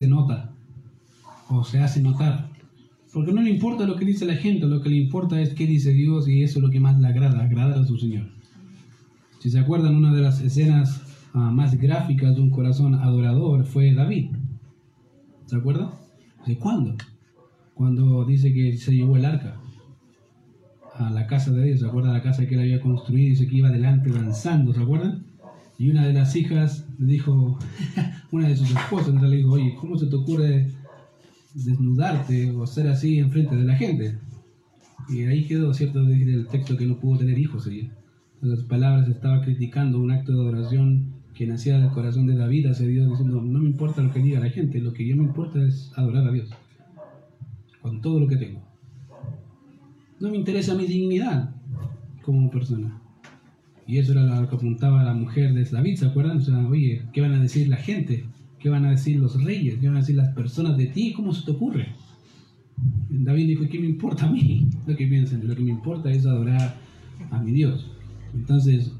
se nota o se hace notar. Porque no le importa lo que dice la gente, lo que le importa es qué dice Dios y eso es lo que más le agrada, agradar a su Señor. Si se acuerdan, una de las escenas ah, más gráficas de un corazón adorador fue David. ¿Se acuerdan? ¿De cuándo? Cuando dice que se llevó el arca a la casa de Dios, ¿se acuerdan? La casa que él había construido, dice que iba adelante danzando, ¿se acuerdan? Y una de las hijas dijo, una de sus esposas le dijo, oye, ¿cómo se te ocurre desnudarte o ser así enfrente de la gente? Y ahí quedó, ¿cierto?, decir el texto que no pudo tener hijos ella. Las palabras estaba criticando un acto de adoración que nacía del corazón de David hacia Dios, diciendo, no me importa lo que diga la gente, lo que yo me importa es adorar a Dios, con todo lo que tengo. No me interesa mi dignidad como persona. Y eso era lo que apuntaba la mujer de David, ¿se acuerdan? O sea, oye, ¿qué van a decir la gente? ¿Qué van a decir los reyes? ¿Qué van a decir las personas de ti? ¿Cómo se te ocurre? David dijo, ¿qué me importa a mí? Lo que piensan, lo que me importa es adorar a mi Dios. Entonces,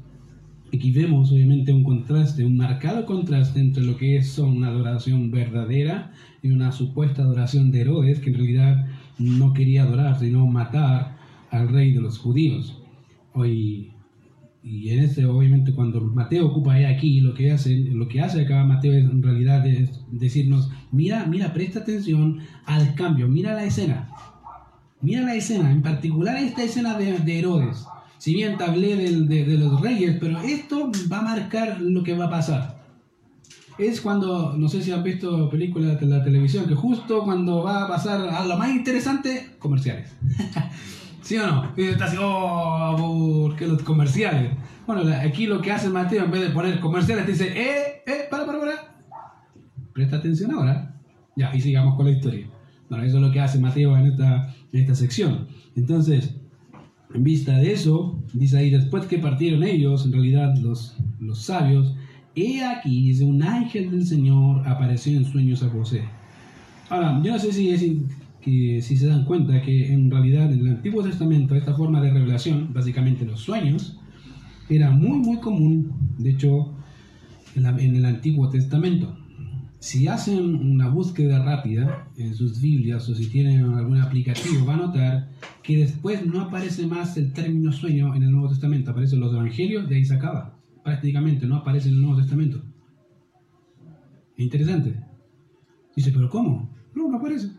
aquí vemos obviamente un contraste, un marcado contraste entre lo que es una adoración verdadera y una supuesta adoración de Herodes, que en realidad no quería adorar, sino matar al rey de los judíos. Hoy, y en este, obviamente, cuando Mateo ocupa aquí, lo que hace, lo que hace acá Mateo es, en realidad es decirnos, mira, mira, presta atención al cambio, mira la escena, mira la escena, en particular esta escena de, de Herodes. Si bien hablé de, de los reyes, pero esto va a marcar lo que va a pasar es cuando, no sé si han visto películas de la televisión, que justo cuando va a pasar a lo más interesante, comerciales. ¿Sí o no? Y está así, oh, ¿por qué los comerciales? Bueno, aquí lo que hace Mateo, en vez de poner comerciales, te dice, eh, eh, para, para, para. Presta atención ahora. Ya, y sigamos con la historia. Bueno, eso es lo que hace Mateo en esta, en esta sección. Entonces, en vista de eso, dice ahí, después que partieron ellos, en realidad los, los sabios, He aquí, dice, un ángel del Señor apareció en sueños a José. Ahora, yo no sé si, es, que, si se dan cuenta que en realidad en el Antiguo Testamento esta forma de revelación, básicamente los sueños, era muy, muy común, de hecho, en, en el Antiguo Testamento. Si hacen una búsqueda rápida en sus Biblias o si tienen algún aplicativo, va a notar que después no aparece más el término sueño en el Nuevo Testamento, aparecen los Evangelios, de ahí se acaba prácticamente no aparece en el Nuevo Testamento. Interesante. Dice, pero ¿cómo? No, no aparece.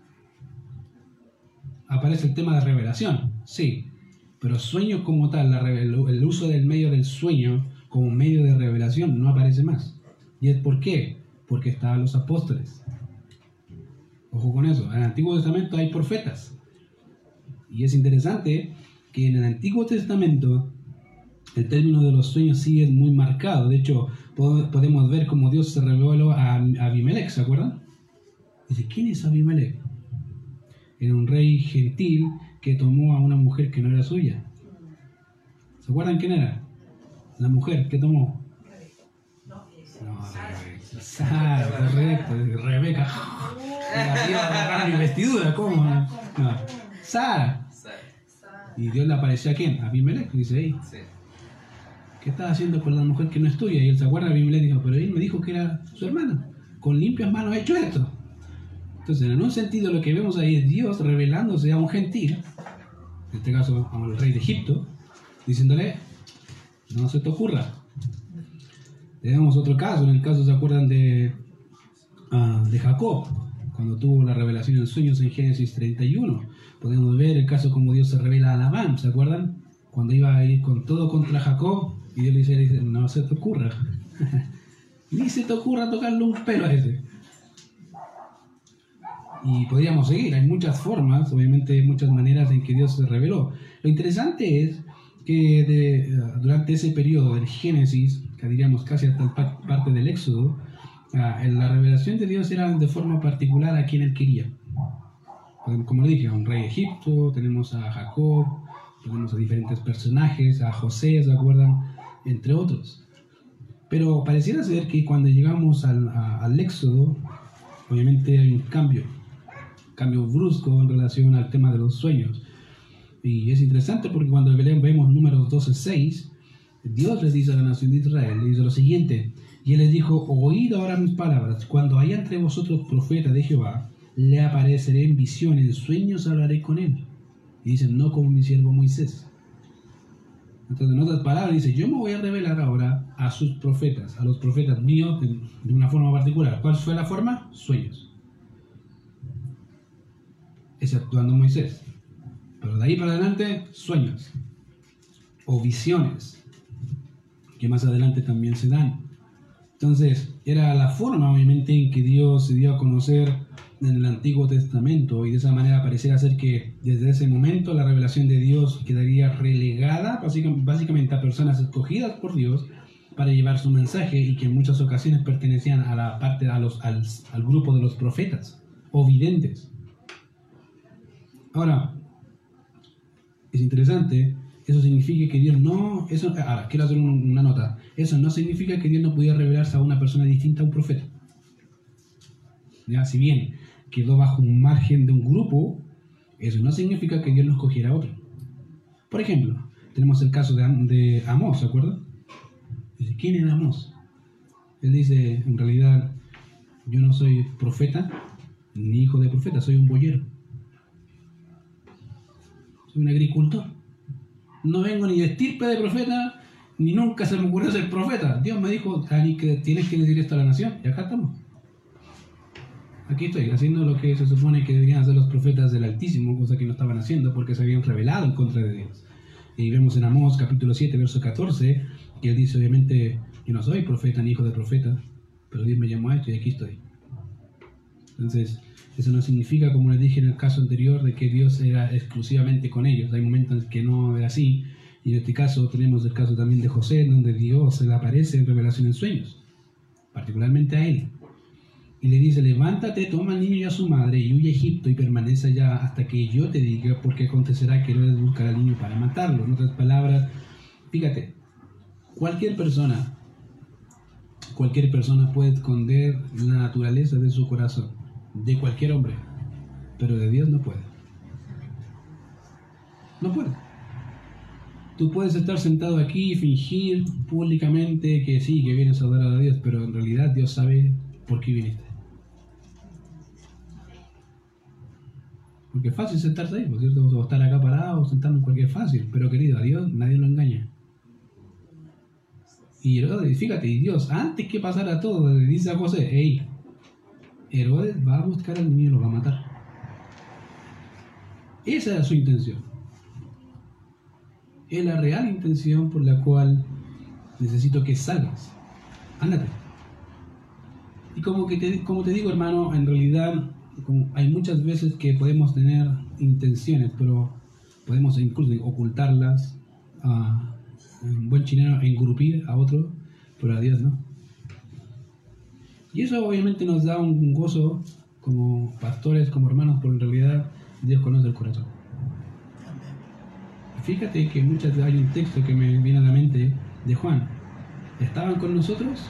Aparece el tema de revelación, sí, pero sueño como tal, el uso del medio del sueño como medio de revelación no aparece más. ¿Y es por qué? Porque estaban los apóstoles. Ojo con eso, en el Antiguo Testamento hay profetas. Y es interesante que en el Antiguo Testamento el término de los sueños sí es muy marcado. De hecho, podemos ver cómo Dios se reveló a Abimelech, ¿se acuerdan? Dice, ¿quién es Abimelech? Era un rey gentil que tomó a una mujer que no era suya. ¿Se acuerdan quién era? La mujer que tomó. No, Sara, correcto, Rebeca. La mi vestidura, ¿cómo? No. Sara. Y Dios le apareció a quién? A Abimelech, dice ahí. ¿qué estás haciendo con la mujer que no es tuya? Y él se acuerda, y le dijo, pero él me dijo que era su hermana. Con limpias manos ha hecho esto. Entonces, en un sentido, lo que vemos ahí es Dios revelándose a un gentil, en este caso al rey de Egipto, diciéndole, no se te ocurra. Tenemos otro caso, en el caso, ¿se acuerdan de, uh, de Jacob? Cuando tuvo la revelación en sueños en Génesis 31. Podemos ver el caso como Dios se revela a Labán, ¿se acuerdan? Cuando iba a ir con todo contra Jacob, y Dios le dice, no se te ocurra. Ni se te ocurra tocarle un pelo a ese. Y podríamos seguir, hay muchas formas, obviamente muchas maneras en que Dios se reveló. Lo interesante es que durante ese periodo del Génesis, que diríamos casi hasta parte del Éxodo, ah, la revelación de Dios era de forma particular a quien él quería. Como le dije, a un rey de Egipto, tenemos a Jacob, tenemos a diferentes personajes, a José, ¿se acuerdan? entre otros. Pero pareciera ser que cuando llegamos al, al Éxodo, obviamente hay un cambio, cambio brusco en relación al tema de los sueños. Y es interesante porque cuando vemos números 12.6, Dios les dice a la nación de Israel, le dice lo siguiente, Y él les dijo, oíd ahora mis palabras, cuando haya entre vosotros profeta de Jehová, le apareceré en visión, en sueños hablaré con él. Y dicen, no como mi siervo Moisés. Entonces, en otras palabras, dice, yo me voy a revelar ahora a sus profetas, a los profetas míos, de, de una forma particular. ¿Cuál fue la forma? Sueños. Exceptuando Moisés. Pero de ahí para adelante, sueños o visiones, que más adelante también se dan. Entonces, era la forma, obviamente, en que Dios se dio a conocer en el Antiguo Testamento y de esa manera pareciera ser que desde ese momento la revelación de Dios quedaría relegada básicamente a personas escogidas por Dios para llevar su mensaje y que en muchas ocasiones pertenecían a la parte a los, al, al grupo de los profetas o videntes. Ahora, es interesante, eso significa que Dios no, eso, ahora quiero hacer una nota, eso no significa que Dios no pudiera revelarse a una persona distinta a un profeta. ¿Ya? Si bien quedó bajo un margen de un grupo, eso no significa que Dios no escogiera a otro. Por ejemplo, tenemos el caso de, de Amós, ¿se acuerdan? Dice, ¿quién es Amós? Él dice, en realidad, yo no soy profeta, ni hijo de profeta, soy un boyero. Soy un agricultor. No vengo ni de estirpe de profeta, ni nunca se me ocurrió ser profeta. Dios me dijo, que tienes que decir esto a la nación, y acá estamos aquí estoy, haciendo lo que se supone que deberían hacer los profetas del Altísimo, cosa que no estaban haciendo porque se habían revelado en contra de Dios. Y vemos en Amós capítulo 7, verso 14, que él dice, obviamente, yo no soy profeta ni hijo de profeta, pero Dios me llamó a esto y aquí estoy. Entonces, eso no significa, como les dije en el caso anterior, de que Dios era exclusivamente con ellos. Hay momentos en que no era así. Y en este caso tenemos el caso también de José, donde Dios se le aparece en revelación en sueños, particularmente a él y le dice, levántate, toma al niño y a su madre y huye a Egipto y permanece allá hasta que yo te diga, porque acontecerá que Herodes buscará al niño para matarlo. En otras palabras, fíjate, cualquier persona, cualquier persona puede esconder la naturaleza de su corazón, de cualquier hombre, pero de Dios no puede. No puede. Tú puedes estar sentado aquí y fingir públicamente que sí, que vienes a adorar a Dios, pero en realidad Dios sabe por qué viniste. Porque es fácil sentarse ahí, por cierto, o estar acá parado, o sentarme en cualquier fácil. Pero querido, a Dios nadie lo engaña. Y fíjate, y Dios, antes que pasara todo, le dice a José, hey, Herodes va a buscar al niño y lo va a matar. Esa era su intención. Es la real intención por la cual necesito que salgas. Ándate. Y como, que te, como te digo, hermano, en realidad hay muchas veces que podemos tener intenciones, pero podemos incluso ocultarlas, a, en buen chileno, engrupir a otro, pero a Dios no. Y eso obviamente nos da un gozo como pastores, como hermanos, porque en realidad Dios conoce el corazón. Fíjate que muchas hay un texto que me viene a la mente de Juan. ¿Estaban con nosotros?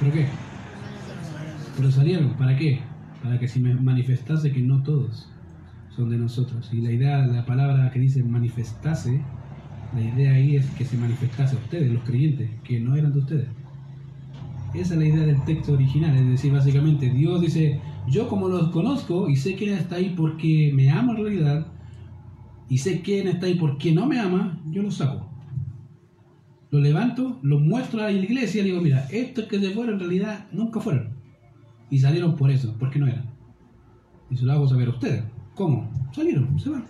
¿Pero qué? Pero salieron. ¿Para qué? para que se manifestase que no todos son de nosotros. Y la idea, la palabra que dice manifestase, la idea ahí es que se manifestase a ustedes, los creyentes, que no eran de ustedes. Esa es la idea del texto original, es decir, básicamente Dios dice, yo como los conozco y sé quién está ahí porque me ama en realidad, y sé quién está ahí porque no me ama, yo lo saco. Lo levanto, lo muestro a la iglesia y digo, mira, estos que se fueron en realidad nunca fueron. Y salieron por eso, porque no eran. Y se lo hago saber a ustedes. ¿Cómo? Salieron, se van.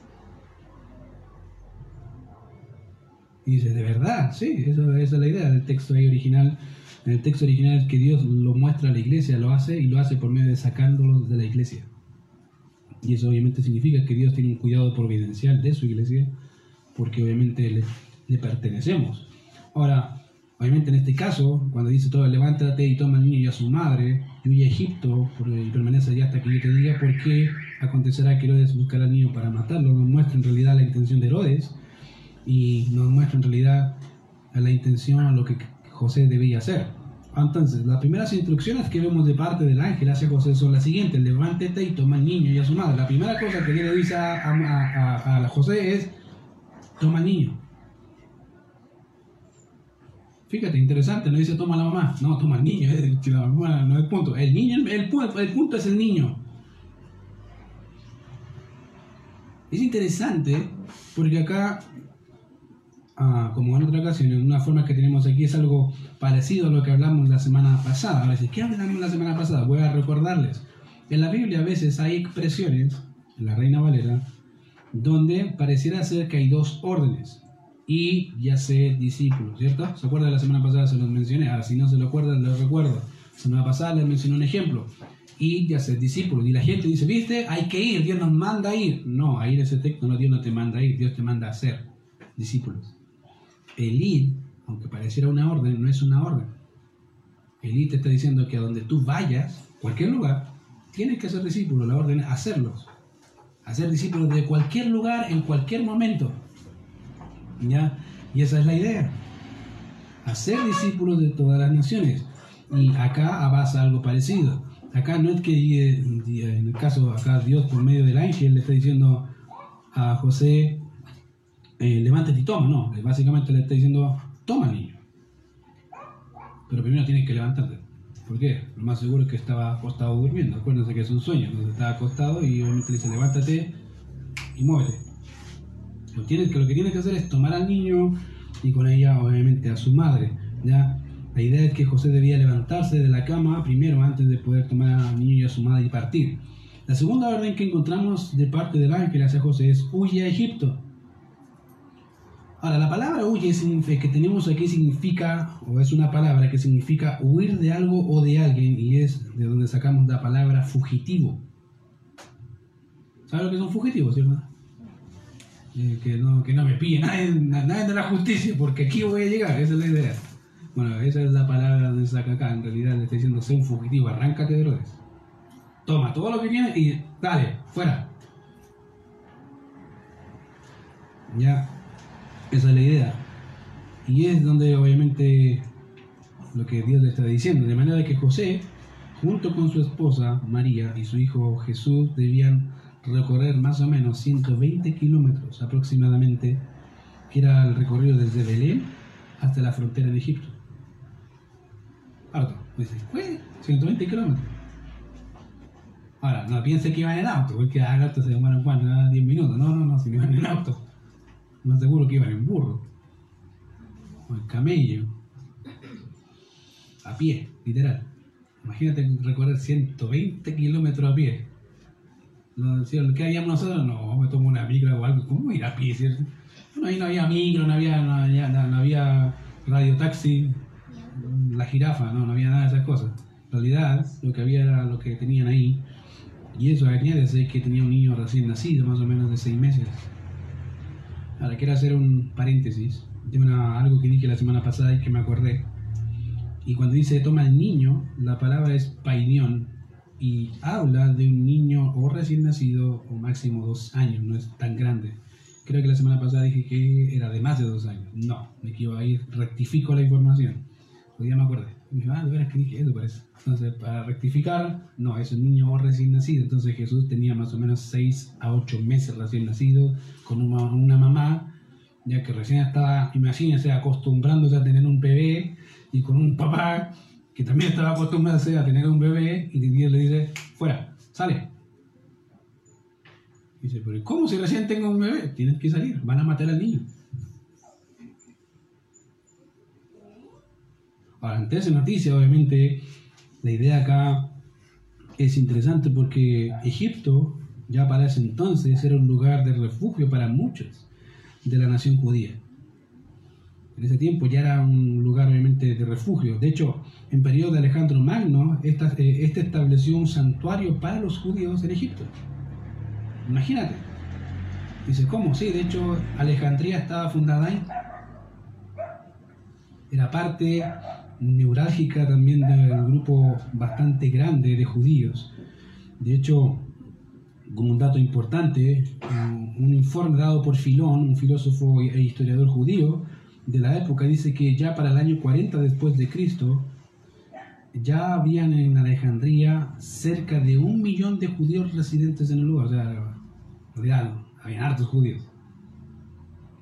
Y dice, ¿de verdad? Sí, esa es la idea del texto ahí original. En el texto original que Dios lo muestra a la iglesia, lo hace y lo hace por medio de sacándolos de la iglesia. Y eso obviamente significa que Dios tiene un cuidado providencial de su iglesia, porque obviamente le, pertenecemos. Ahora, Obviamente en este caso, cuando dice todo, levántate y toma al niño y a su madre, y huye a Egipto y permanece allá hasta que yo te diga por qué acontecerá que Herodes buscará al niño para matarlo, nos muestra en realidad la intención de Herodes y nos muestra en realidad la intención, lo que José debía hacer. Entonces, las primeras instrucciones que vemos de parte del ángel hacia José son las siguientes, levántate y toma al niño y a su madre. La primera cosa que le dice a, a, a José es, toma al niño Fíjate, interesante, no dice toma la mamá, no, toma el niño, la mamá no es el punto. El niño, el, el punto es el niño. Es interesante porque acá, ah, como en otra ocasión, en una forma que tenemos aquí es algo parecido a lo que hablamos la semana pasada. Ahora, ¿qué hablamos la semana pasada? Voy a recordarles. En la Biblia a veces hay expresiones, en la Reina Valera, donde pareciera ser que hay dos órdenes y ya sé discípulos, ¿cierto? ¿Se acuerdan de la semana pasada? Se los mencioné. Ahora, si no se lo acuerdan, les recuerdo. La semana pasada les mencioné un ejemplo. Y ya sé discípulos. Y la gente dice, ¿viste? Hay que ir, Dios nos manda a ir. No, ahí en ese texto no, Dios no te manda a ir, Dios te manda a ser discípulos. El ir, aunque pareciera una orden, no es una orden. El ir te está diciendo que a donde tú vayas, cualquier lugar, tienes que ser discípulo. La orden es hacerlos. Hacer discípulos de cualquier lugar, en cualquier momento. ¿Ya? Y esa es la idea. Hacer discípulos de todas las naciones. Y acá avanza algo parecido. Acá no es que eh, en el caso acá Dios por medio del ángel le está diciendo a José, eh, levántate y toma, no, básicamente le está diciendo, toma niño. Pero primero tienes que levantarte. ¿Por qué? Lo más seguro es que estaba acostado durmiendo. Acuérdense que es un sueño. Entonces estaba acostado y obviamente le dice, levántate y muévete. Lo, que lo que tiene que hacer es tomar al niño y con ella obviamente a su madre. ¿ya? La idea es que José debía levantarse de la cama primero antes de poder tomar al niño y a su madre y partir. La segunda orden que encontramos de parte del ángel hacia José es huye a Egipto. Ahora, la palabra huye que tenemos aquí significa, o es una palabra que significa huir de algo o de alguien, y es de donde sacamos la palabra fugitivo. ¿Sabes lo que es un fugitivo, cierto? que, no, que no me pille nadie, nadie de la justicia, porque aquí voy a llegar, esa es la idea. Bueno, esa es la palabra de saca acá, en realidad le está diciendo, sé un fugitivo, arráncate de Herodes. Toma todo lo que tienes y dale, fuera. Ya, esa es la idea. Y es donde obviamente lo que Dios le está diciendo, de manera que José, junto con su esposa María y su hijo Jesús, debían recorrer más o menos 120 kilómetros aproximadamente, que era el recorrido desde Belén hasta la frontera de Egipto. Ahora, dice, 120 kilómetros. Ahora, no piense que iban en auto, porque el auto se demoran cuánto, 10 minutos. No, no, no, si iban en auto. No seguro que iban en burro. O en camello. A pie, literal. Imagínate recorrer 120 kilómetros a pie. No, ¿Qué haríamos nosotros? No, me tomo una micro o algo. ¿Cómo ir a pie? ¿cierto? No, ahí no había micro, no había, no había, no había radio taxi, la jirafa, no, no había nada de esas cosas. En realidad, lo que había era lo que tenían ahí. Y eso añade que tenía un niño recién nacido, más o menos de seis meses. Ahora quiero hacer un paréntesis de algo que dije la semana pasada y que me acordé. Y cuando dice toma el niño, la palabra es painión y habla de un niño o recién nacido o máximo dos años, no es tan grande. Creo que la semana pasada dije que era de más de dos años. No, me equivoco ahí, rectifico la información. Hoy día me acordé. Y dije, ah, que dije eso parece. Entonces, para rectificar, no, es un niño recién nacido. Entonces Jesús tenía más o menos seis a ocho meses recién nacido, con una, una mamá, ya que recién estaba, imagínense, acostumbrándose a tener un bebé y con un papá que también estaba acostumbrado a tener un bebé y Dios le dice, fuera, sale. dice, pero ¿cómo si recién tengo un bebé? Tienes que salir, van a matar al niño. Ahora, ante esa noticia, obviamente, la idea acá es interesante porque Egipto ya para ese entonces era un lugar de refugio para muchos de la nación judía en ese tiempo ya era un lugar obviamente de refugio. De hecho, en periodo de Alejandro Magno, eh, este estableció un santuario para los judíos en Egipto. Imagínate. Dice, ¿cómo? Sí, de hecho, Alejandría estaba fundada ahí. Era parte neurálgica también del grupo bastante grande de judíos. De hecho, como un dato importante, un informe dado por Filón, un filósofo e historiador judío, de la época dice que ya para el año 40 después de Cristo ya habían en Alejandría cerca de un millón de judíos residentes en el lugar, o sea, habían hartos judíos.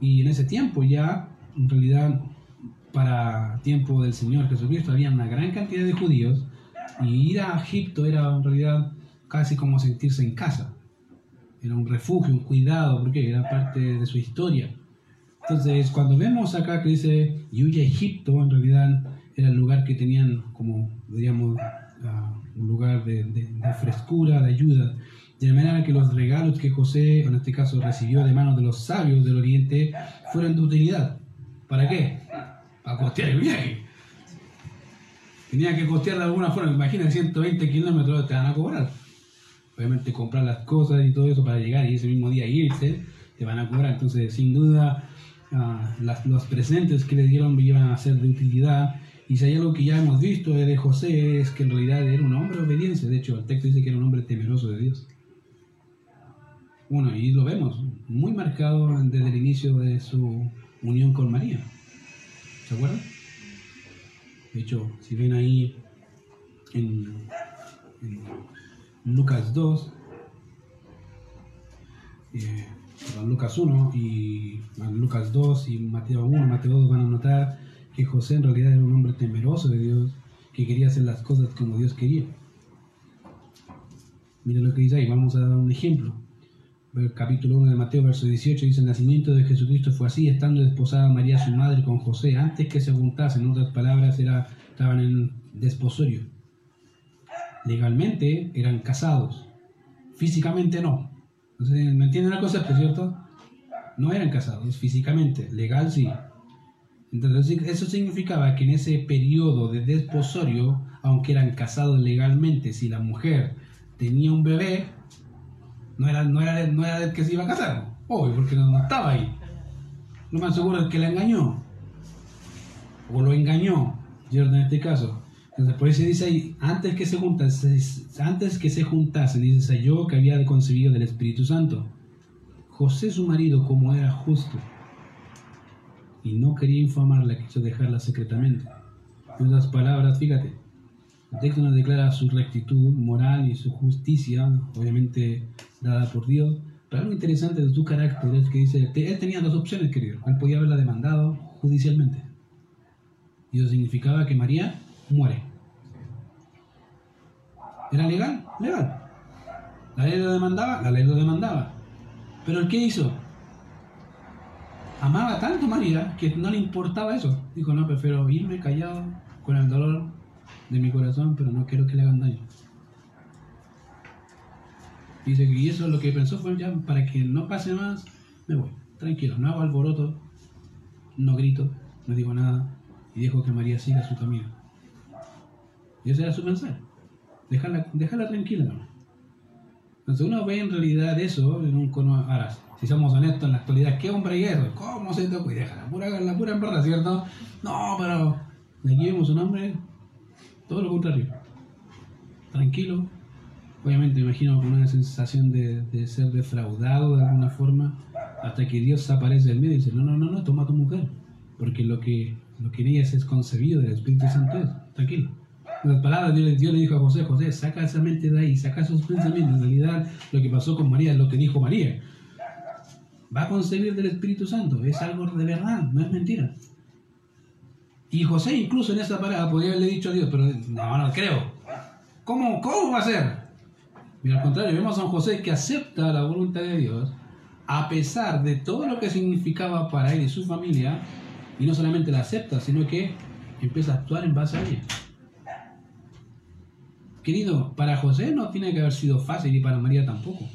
Y en ese tiempo ya, en realidad, para tiempo del Señor Jesucristo había una gran cantidad de judíos y ir a Egipto era en realidad casi como sentirse en casa. Era un refugio, un cuidado, porque era parte de su historia. Entonces, cuando vemos acá que dice, y huye a Egipto, en realidad era el lugar que tenían como, diríamos, un lugar de, de, de, frescura, de ayuda. De manera que los regalos que José, en este caso, recibió de manos de los sabios del Oriente, fueron de utilidad. ¿Para qué? Para costear el viaje. Tenía que costear de alguna forma. Imagina 120 kilómetros te van a cobrar. Obviamente comprar las cosas y todo eso para llegar y ese mismo día irse, te van a cobrar. Entonces, sin duda, uh, los presentes que le dieron iban a ser de utilidad. Y si hay algo que ya hemos visto de José es que en realidad era un hombre de obediencia. De hecho, el texto dice que era un hombre temeroso de Dios. Bueno, y lo vemos muy marcado desde el inicio de su unión con María. ¿Se acuerdan? De hecho, si ven ahí en, Lucas 2, eh, Lucas 1 y Lucas 2 y Mateo 1, Mateo 2 van a notar que José en realidad era un hombre temeroso de Dios, que quería hacer las cosas como Dios quería. Mira lo que dice ahí, vamos a dar un ejemplo. El capítulo 1 de Mateo, verso 18, dice, el nacimiento de Jesucristo fue así, estando desposada María su madre con José, antes que se juntasen, en otras palabras, era, estaban en desposorio. Legalmente eran casados, físicamente no. Entonces, ¿Me entienden el concepto, cierto? No eran casados físicamente, legal sí. Entonces, eso significaba que en ese periodo de desposorio, aunque eran casados legalmente, si la mujer tenía un bebé, no era, no era, no era el que se iba a casar, obvio, porque no estaba ahí. Lo más seguro es que la engañó, o lo engañó, ¿cierto? En este caso. Entonces, por eso dice ahí, antes que se juntasen, antes que se juntasen, dice yo que había concebido del Espíritu Santo. José, su marido, como era justo y no quería informarla, quiso dejarla secretamente. En otras palabras, fíjate, el texto nos declara su rectitud moral y su justicia, obviamente dada por Dios. Pero algo interesante de su carácter es que dice, él tenía dos opciones, querido. Él podía haberla demandado judicialmente. Y eso significaba que María muere. ¿Era legal? Legal. ¿La ley lo demandaba? La ley lo demandaba. Pero ¿el qué hizo? Amaba tanto a María que no le importaba eso. Dijo, no, prefiero irme callado con el dolor de mi corazón, pero no quiero que le hagan daño. Dice y eso lo que pensó fue ya para que no pase más, me voy. Tranquilo, no hago alboroto, no grito, no digo nada y dejo que María siga su camino. Y ese era su mensaje. Dejarla, dejarla tranquila, ¿no? Entonces uno ve en realidad eso en un ahora, si somos honestos en la actualidad, ¿qué hombre es eso? ¿Cómo se? Y deja la pura, la pura verdad, ¿cierto? No, pero aquí vemos un hombre, todo lo contrario. Tranquilo. Obviamente me imagino con una sensación de, de ser defraudado de alguna forma, hasta que Dios aparece en medio y dice, no, no, no, no, toma a tu mujer, porque lo que, lo que en ella es concebido del Espíritu Santo es, tranquilo. En las palabras, Dios, Dios, le dijo a José, José, saca esa mente de ahí, saca esos pensamientos. En realidad, lo que pasó con María es lo que dijo María. Va a concebir del Espíritu Santo, es algo de verdad, no es mentira. Y José incluso en esa parada podría haberle dicho a Dios, pero no, no creo. ¿Cómo, cómo va a ser? Mira, al contrario, vemos a un José que acepta la voluntad de Dios, a pesar de todo lo que significaba para él y su familia, y no solamente la acepta, sino que empieza a actuar en base a ella. Querido, para José no tiene que haber sido fácil y para María tampoco.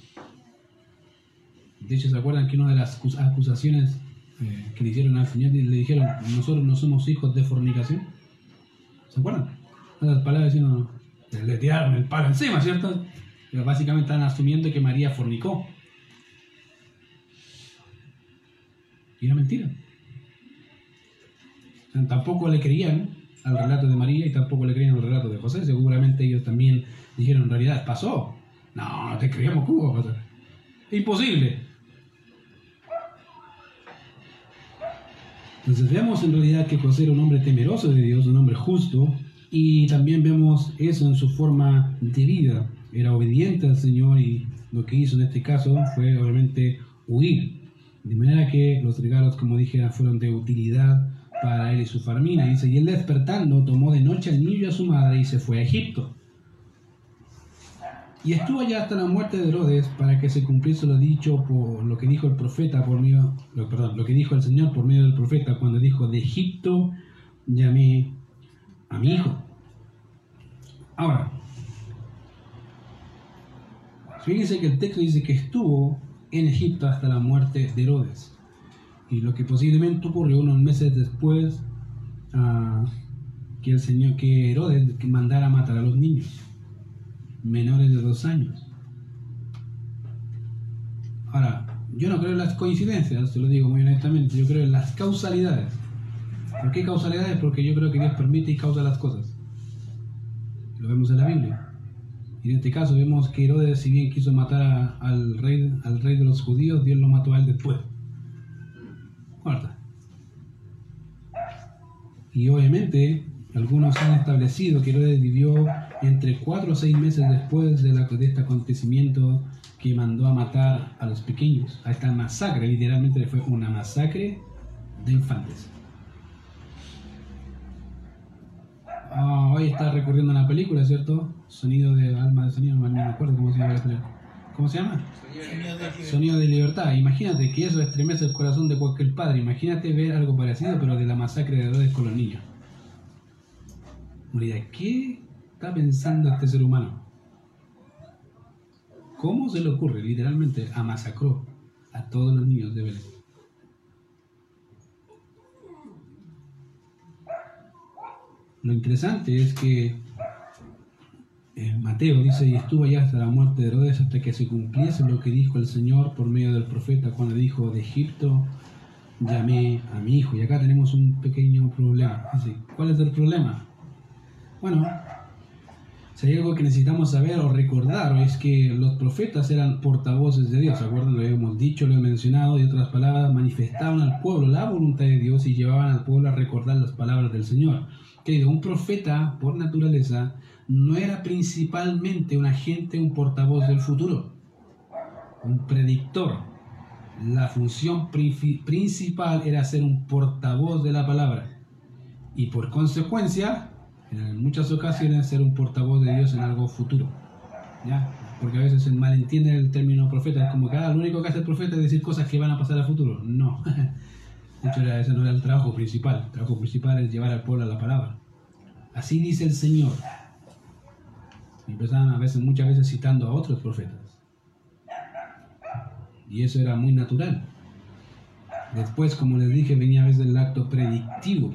De hecho, ¿se acuerdan que una de las acusaciones eh, que le hicieron al Señor le dijeron, nosotros no somos hijos de fornicación? ¿Se acuerdan? Las palabras diciendo, le tiraron el palo encima, ¿cierto? Pero básicamente están asumiendo que María fornicó. Y era mentira. O sea, tampoco le creían al relato de María y tampoco le creían al relato de José. Seguramente ellos también dijeron, en realidad, pasó. No, no te creíamos, ¿cómo va a pasar? Imposible. Entonces vemos en realidad que José era un hombre temeroso de Dios, un hombre justo, y también vemos eso en su forma de vida. Era obediente al Señor y lo que hizo en este caso fue obviamente huir. De manera que los regalos, como dije, fueron de utilidad para él y su familia. Dice, y él despertando tomó de noche al niño y a su madre y se fue a Egipto. Y estuvo allá hasta la muerte de Herodes para que se cumpliese lo dicho por lo que dijo el profeta por medio, lo, perdón, lo que dijo el Señor por medio del profeta cuando dijo, de Egipto llamé a mi hijo. Ahora, fíjense que el texto dice que estuvo en Egipto hasta la muerte de Herodes. Y lo que posiblemente ocurrió unos meses después ah, que el Señor, que Herodes mandara matar a los niños menores de dos años. Ahora, yo no creo en las coincidencias, te lo digo muy honestamente, yo creo en las causalidades. ¿Por qué causalidades? Porque yo creo que Dios permite y causa las cosas. Lo vemos en la Biblia. Y en este caso vemos que Herodes, si bien quiso matar al rey, al rey de los judíos, Dios lo mató a él después. Cuarta. Y obviamente, algunos han establecido que Herodes vivió entre cuatro o seis meses después de, la, de este acontecimiento que mandó a matar a los pequeños, a esta masacre, literalmente fue una masacre de infantes. Ah, hoy está recurriendo a una película, ¿cierto? Sonido de alma de sonido, no me acuerdo cómo se llama ¿Cómo se llama? Sonido de, libertad. Imagínate que eso estremece el corazón de cualquier padre. Imagínate ver algo parecido, pero de la masacre de Herodes con los niños. ¿qué está pensando este ser humano? ¿Cómo se le ocurre? Literalmente, a masacró a todos los niños de Belén. Lo interesante es que eh, Mateo dice, y estuvo allá hasta la muerte de Herodes hasta que se cumpliese lo que dijo el Señor por medio del profeta cuando dijo, de Egipto llamé a mi hijo. Y acá tenemos un pequeño problema. ¿Cuál es el problema? Bueno, si hay algo que necesitamos saber o recordar es que los profetas eran portavoces de Dios, ¿se acuerdan? Lo hemos dicho, lo he mencionado, y otras palabras, manifestaban al pueblo la voluntad de Dios y llevaban al pueblo a recordar las palabras del Señor. Que un profeta, por naturaleza, no era principalmente un agente, un portavoz del futuro, un predictor. La función principal era ser un portavoz de la palabra. Y por consecuencia, en muchas ocasiones ser un portavoz de Dios en algo futuro. ¿ya? Porque a veces se malentiende el término profeta, es como que ah, lo único que hace el profeta es decir cosas que van a pasar a futuro. No, de hecho ese no era el trabajo principal, el trabajo principal es llevar al pueblo a la palabra. Así dice el Señor. Empezaban a veces, muchas veces citando a otros profetas. Y eso era muy natural. Después, como les dije, venía a veces el acto predictivo.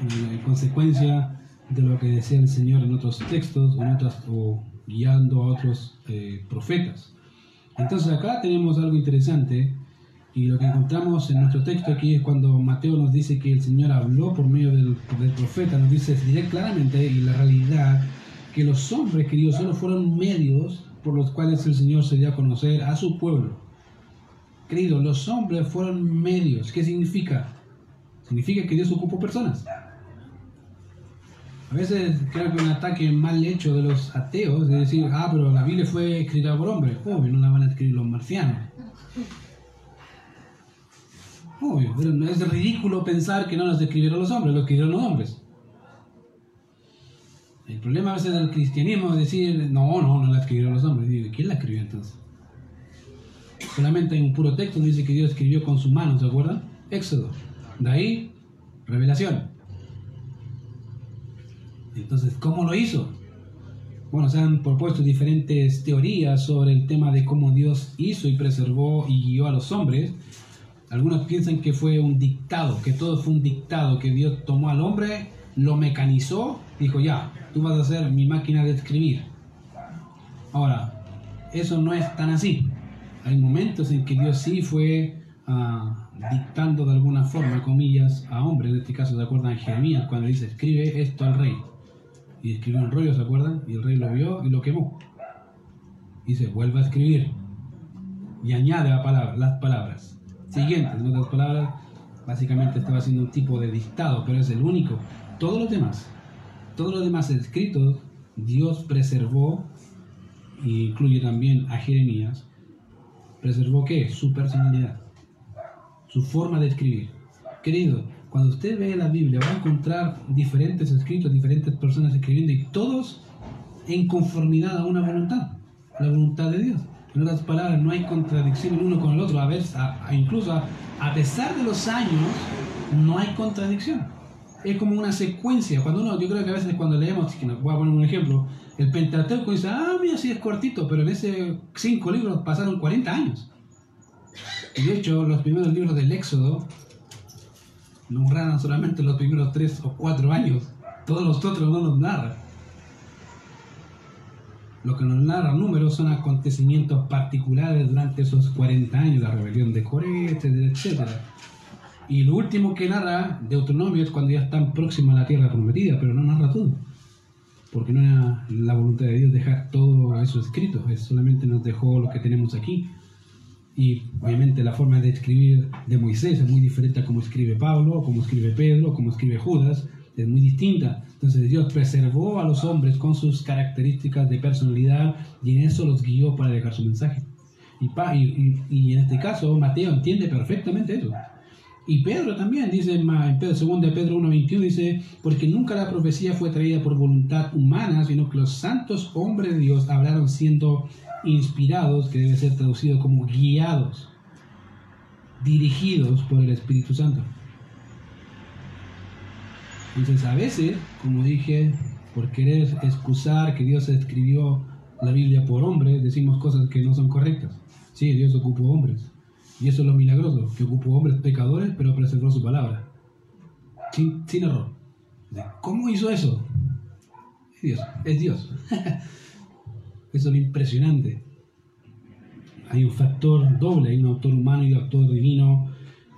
En consecuencia, de lo que decía el Señor en otros textos en otras, o guiando a otros eh, profetas. Entonces acá tenemos algo interesante y lo que encontramos en nuestro texto aquí es cuando Mateo nos dice que el Señor habló por medio del, del profeta, nos dice claramente y la realidad que los hombres queridos solo fueron medios por los cuales el Señor se dio a conocer a su pueblo. Queridos, los hombres fueron medios. ¿Qué significa? Significa que Dios ocupó personas. A veces creo que un ataque mal hecho de los ateos de decir, ah, pero la Biblia fue escrita por hombres. Obvio, no la van a escribir los marcianos. Obvio, pero es ridículo pensar que no las escribieron los hombres, lo escribieron los hombres. El problema a veces del cristianismo es decir, no, no, no la escribieron los hombres. Digo, ¿quién la escribió entonces? Solamente hay un puro texto que dice que Dios escribió con su mano, ¿se acuerdan? Éxodo. De ahí, revelación. Entonces, ¿cómo lo hizo? Bueno, se han propuesto diferentes teorías sobre el tema de cómo Dios hizo y preservó y guió a los hombres. Algunos piensan que fue un dictado, que todo fue un dictado, que Dios tomó al hombre, lo mecanizó, dijo ya, tú vas a ser mi máquina de escribir. Ahora, eso no es tan así. Hay momentos en que Dios sí fue ah, dictando de alguna forma, comillas, a hombres. En este caso, ¿se acuerdan Jeremías cuando dice, escribe esto al rey? Y escribió un rollo, ¿se acuerdan? Y el rey lo vio y lo quemó. Y se vuelve a escribir y añade la palabra, las palabras siguientes. En otras palabras, básicamente estaba haciendo un tipo de dictado, pero es el único. Todos los demás, todos los demás escritos, Dios preservó, e incluye también a Jeremías, preservó qué? Su personalidad, su forma de escribir. Querido, cuando usted ve la Biblia va a encontrar diferentes escritos, diferentes personas escribiendo y todos en conformidad a una voluntad, la voluntad de Dios. En otras palabras, no hay contradicción el uno con el otro. A ver, incluso a, pesar de los años, no hay contradicción. Es como una secuencia. Cuando yo creo que a veces cuando leemos, voy a poner un ejemplo, el Pentateuco dice, ah, mira, sí es cortito, pero en ese cinco libros pasaron 40 años. Y de hecho, los primeros libros del Éxodo narran solamente los primeros tres o cuatro años. Todos los otros no nos narran. Lo que nos narra números son acontecimientos particulares durante esos 40 años, la rebelión de Coré, etcétera, Y lo último que narra Deuteronomio es cuando ya están próximos a la tierra prometida, pero no narra todo. Porque no era la voluntad de Dios dejar todo eso escrito, es solamente nos dejó lo que tenemos aquí. Y obviamente la forma de escribir de Moisés es muy diferente a como escribe Pablo, como escribe Pedro, como escribe Judas, es muy distinta. Entonces Dios preservó a los hombres con sus características de personalidad y en eso los guió para dejar su mensaje. Y, y, en este caso Mateo entiende perfectamente eso. Y Pedro también dice en Pedro, 2 de Pedro 1.21 dice, porque nunca la profecía fue traída por voluntad humana, sino que los santos hombres de Dios hablaron siendo inspirados, que debe ser traducido como guiados, dirigidos por el Espíritu Santo. Entonces a veces, como dije, por querer excusar que Dios escribió la Biblia por hombres, decimos cosas que no son correctas. Sí, Dios ocupó hombres. Y eso es lo milagroso, que ocupó hombres pecadores, pero preservó su palabra. Sin, sin error. ¿Cómo hizo eso? Es Dios. Es Dios. Eso es lo impresionante. Hay un factor doble, hay un autor humano y un autor divino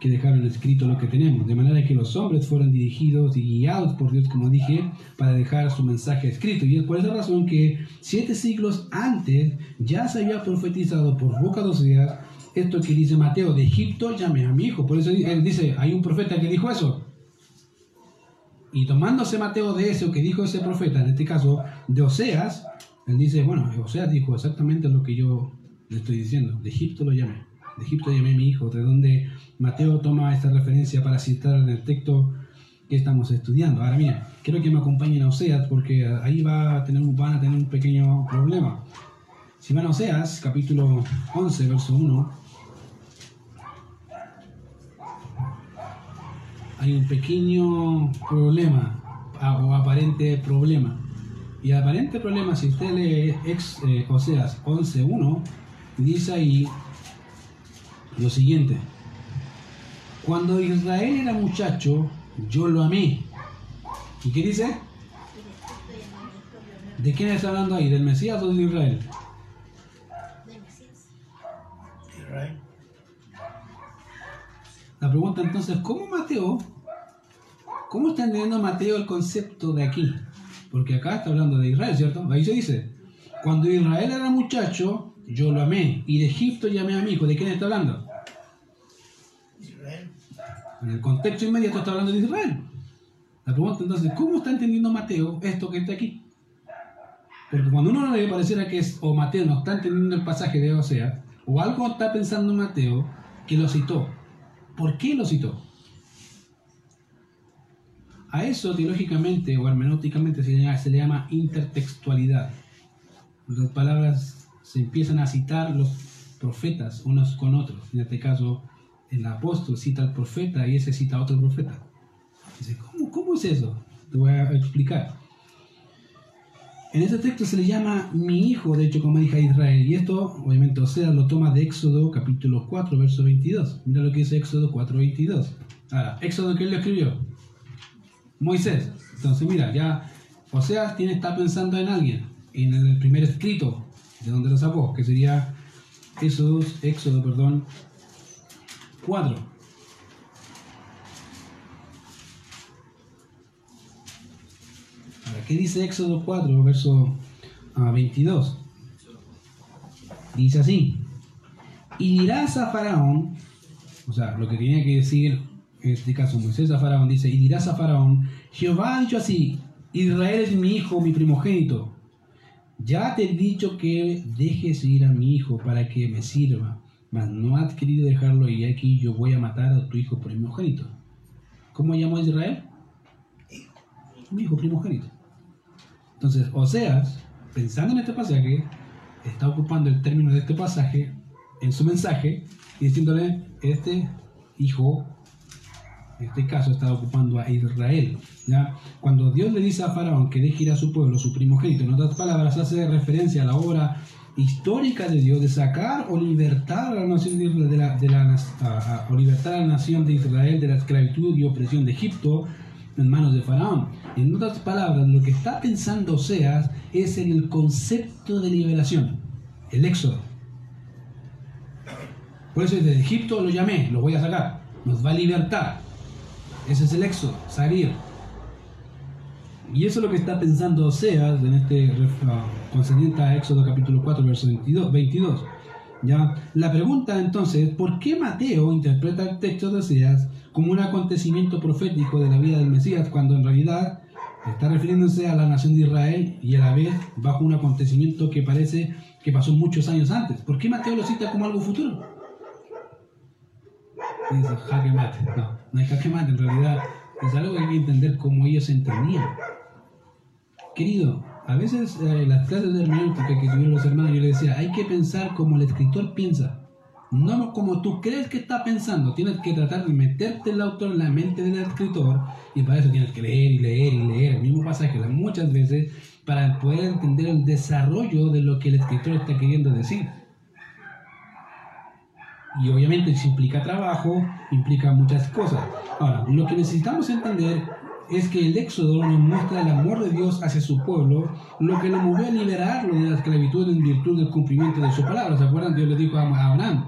que dejaron escrito lo que tenemos, de manera que los hombres fueron dirigidos y guiados por Dios, como dije, para dejar su mensaje escrito. Y es por esa razón que siete siglos antes ya se había profetizado por boca de Oseas esto que dice Mateo, de Egipto llamé a mi hijo. Por eso él dice, hay un profeta que dijo eso. Y tomándose Mateo de eso que dijo ese profeta, en este caso de Oseas, él dice, bueno, Oseas dijo exactamente lo que yo le estoy diciendo. De Egipto lo llamé. De Egipto llamé a mi hijo. De donde Mateo toma esta referencia para citar en el texto que estamos estudiando. Ahora mira, quiero que me acompañen a Oseas porque ahí va a tener, van a tener un pequeño problema. Si van a Oseas, capítulo 11, verso 1, hay un pequeño problema o aparente problema. Y el aparente problema, si usted lee ex, eh, Oseas 11.1, dice ahí lo siguiente. Cuando Israel era muchacho, yo lo amé. ¿Y qué dice? ¿De quién está hablando ahí? ¿Del Mesías o de Israel? Israel. La pregunta entonces, ¿cómo Mateo, cómo está entendiendo Mateo el concepto de aquí? Porque acá está hablando de Israel, ¿cierto? Ahí se dice, cuando Israel era muchacho, yo lo amé, y de Egipto llamé a mi hijo. ¿De quién está hablando? Israel. En el contexto inmediato está hablando de Israel. La pregunta entonces, ¿cómo está entendiendo Mateo esto que está aquí? Porque cuando uno le pareciera que es, o Mateo no está entendiendo el pasaje de Osea, o algo está pensando Mateo que lo citó. ¿Por qué lo citó? A eso teológicamente o hermenéuticamente se le, llama intertextualidad. Las palabras se empiezan a citar los profetas unos con otros. En este caso, el apóstol cita al profeta y ese cita a otro profeta. Dice, ¿cómo, cómo es eso? Te voy a explicar. En este texto se le llama mi hijo, de hecho, como dije Israel. Y esto, obviamente, o sea, lo toma de Éxodo capítulo 4, verso 22. Mira lo que dice Éxodo 4, 22. Ahora, Éxodo, ¿quién lo escribió? Moisés. Entonces, mira, ya sea, tiene, está pensando en alguien, en el primer escrito, de donde lo sacó, que sería Éxodo, Éxodo perdón, 4. Ahora, ¿qué dice Éxodo 4, verso 22? Ah, dice así, y dirás a Faraón, o sea, lo que tenía que decir en este caso Moisés a Faraón, dice, y dirás a Faraón, Jehová ha dicho así, Israel es mi hijo, mi primogénito. Ya te he dicho que dejes ir a mi hijo para que me sirva, mas no has querido dejarlo y aquí yo voy a matar a tu hijo primogénito. ¿Cómo llamó a Israel? Mi hijo primogénito. Entonces, Oseas, pensando en este pasaje, está ocupando el término de este pasaje en su mensaje y diciéndole, este hijo, en este caso está ocupando a Israel. ¿ya? Cuando Dios le dice a Faraón que deje ir a su pueblo, su primogénito, en otras palabras, hace referencia a la obra histórica de Dios de sacar o libertar a la nación de, Israel, de la, esclavitud y opresión de Egipto en manos de Faraón. En otras palabras, lo que está pensando Oseas es en el concepto de liberación, el éxodo. Por eso desde Egipto lo llamé, lo voy a sacar, nos va a libertar. Ese es el éxodo, salir. Y eso es lo que está pensando Oseas en este uh, concerniente a Éxodo capítulo 4, verso 22. 22. ¿Ya? La pregunta entonces, ¿por qué Mateo interpreta el texto de Oseas como un acontecimiento profético de la vida del Mesías cuando en realidad está refiriéndose a la nación de Israel y a la vez bajo un acontecimiento que parece que pasó muchos años antes? ¿Por qué Mateo lo cita como algo futuro? dice jaque mate. No, no hay jaque mate, en realidad es algo que hay que entender como ellos entendían. Querido, a veces eh, las clases de hermenéutica que tuvieron los hermanos, yo les decía, hay que pensar como el escritor piensa, no como tú crees que está pensando. Tienes que tratar de meterte el autor en la mente del escritor y para eso tienes que leer y leer y leer el mismo pasaje muchas veces para poder entender el desarrollo de lo que el escritor está queriendo decir. Y obviamente eso implica trabajo, implica muchas cosas. Ahora, lo que necesitamos entender es que el Éxodo nos muestra el amor de Dios hacia su pueblo, lo que lo movió a liberarlo de la esclavitud en virtud del cumplimiento de su palabra. ¿Se acuerdan? Dios le dijo a Abraham,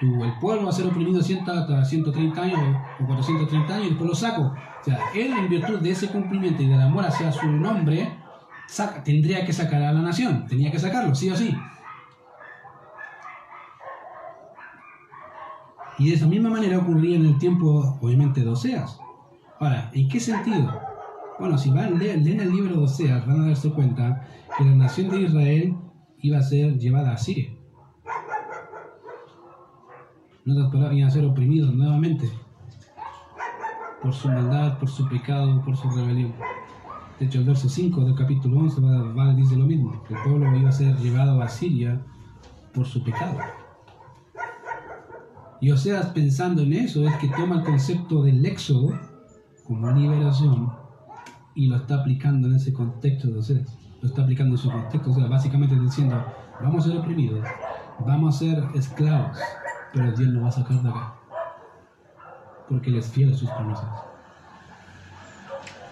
tú, el pueblo va a ser oprimido hasta 130 años o 430 años y después lo saco. O sea, él en virtud de ese cumplimiento y del amor hacia su nombre, tendría que sacar a la nación, tenía que sacarlo, sí o sí. Y de esa misma manera ocurría en el tiempo, obviamente, de Oseas. Ahora, ¿en qué sentido? Bueno, si van, leen, leen el libro de Oseas, van a darse cuenta que la nación de Israel iba a ser llevada a Siria. No iban a ser oprimidos nuevamente por su maldad, por su pecado, por su rebelión. De hecho, el verso 5 del capítulo 11 va, va, dice lo mismo, que el pueblo iba a ser llevado a Siria por su pecado. Y Oseas pensando en eso es que toma el concepto del éxodo como liberación y lo está aplicando en ese contexto de Oseas. Lo está aplicando en su contexto, o sea, básicamente diciendo, vamos a ser oprimidos, vamos a ser esclavos, pero Dios nos va a sacar de acá. Porque Él es fiel a sus promesas.